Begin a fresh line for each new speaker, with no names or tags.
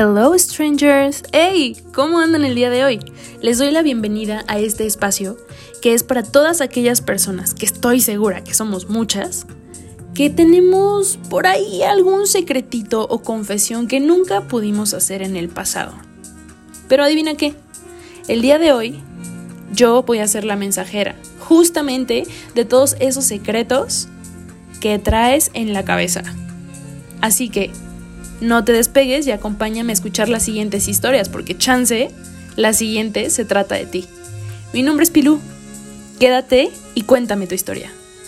Hello strangers. Hey, ¿cómo andan el día de hoy? Les doy la bienvenida a este espacio que es para todas aquellas personas que estoy segura que somos muchas, que tenemos por ahí algún secretito o confesión que nunca pudimos hacer en el pasado. Pero adivina qué, el día de hoy yo voy a ser la mensajera justamente de todos esos secretos que traes en la cabeza. Así que no te despegues y acompáñame a escuchar las siguientes historias, porque chance, la siguiente se trata de ti. Mi nombre es Pilú. Quédate y cuéntame tu historia.